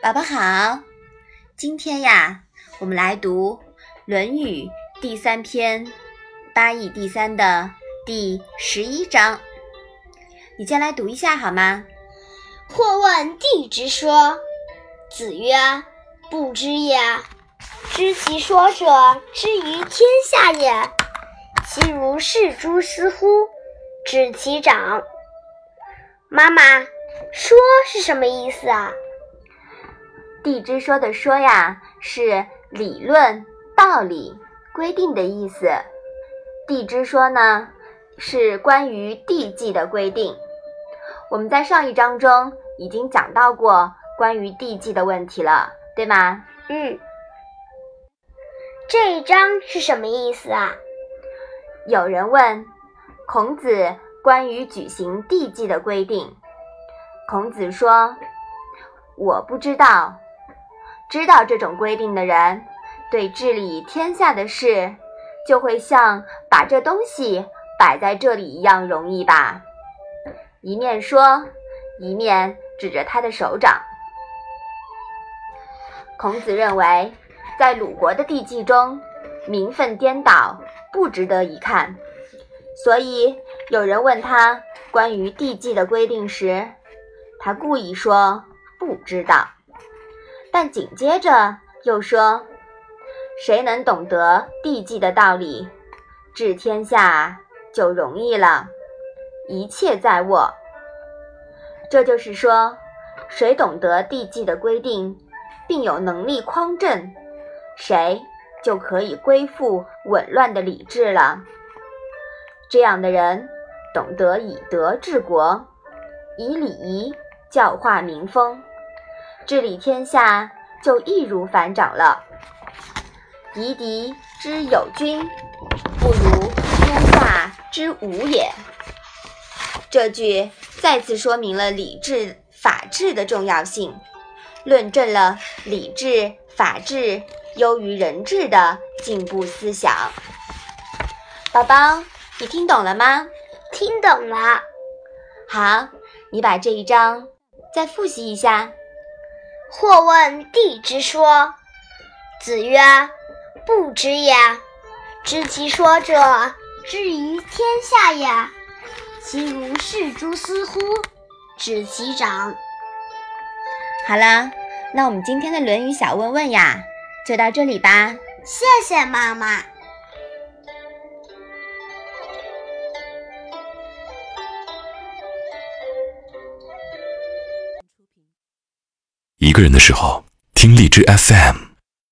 宝宝好，今天呀，我们来读《论语》第三篇八义第三的第十一章。你先来读一下好吗？或问帝之说，子曰：“不知也。知其说者，之于天下也。其如是诸斯乎？指其长。”妈妈，说是什么意思啊？地支说的说呀，是理论、道理、规定的意思。地支说呢，是关于地纪的规定。我们在上一章中已经讲到过关于地纪的问题了，对吗？嗯。这一章是什么意思啊？有人问孔子关于举行地祭的规定，孔子说：“我不知道。”知道这种规定的人，对治理天下的事，就会像把这东西摆在这里一样容易吧？一面说，一面指着他的手掌。孔子认为，在鲁国的地纪中，名分颠倒，不值得一看。所以，有人问他关于地纪的规定时，他故意说不知道。但紧接着又说：“谁能懂得地纪的道理，治天下就容易了，一切在握。”这就是说，谁懂得地纪的规定，并有能力匡正，谁就可以归附紊乱的礼制了。这样的人，懂得以德治国，以礼仪教化民风。治理天下就易如反掌了。夷狄之有君，不如天下之无也。这句再次说明了礼制、法治的重要性，论证了礼制、法治优于人治的进步思想。宝宝，你听懂了吗？听懂了。好，你把这一章再复习一下。或问帝之说，子曰：“不知也。知其说者，知于天下也。其如是诸斯乎？指其长。”好了，那我们今天的《论语》小问问呀，就到这里吧。谢谢妈妈。一个人的时候，听荔枝 FM。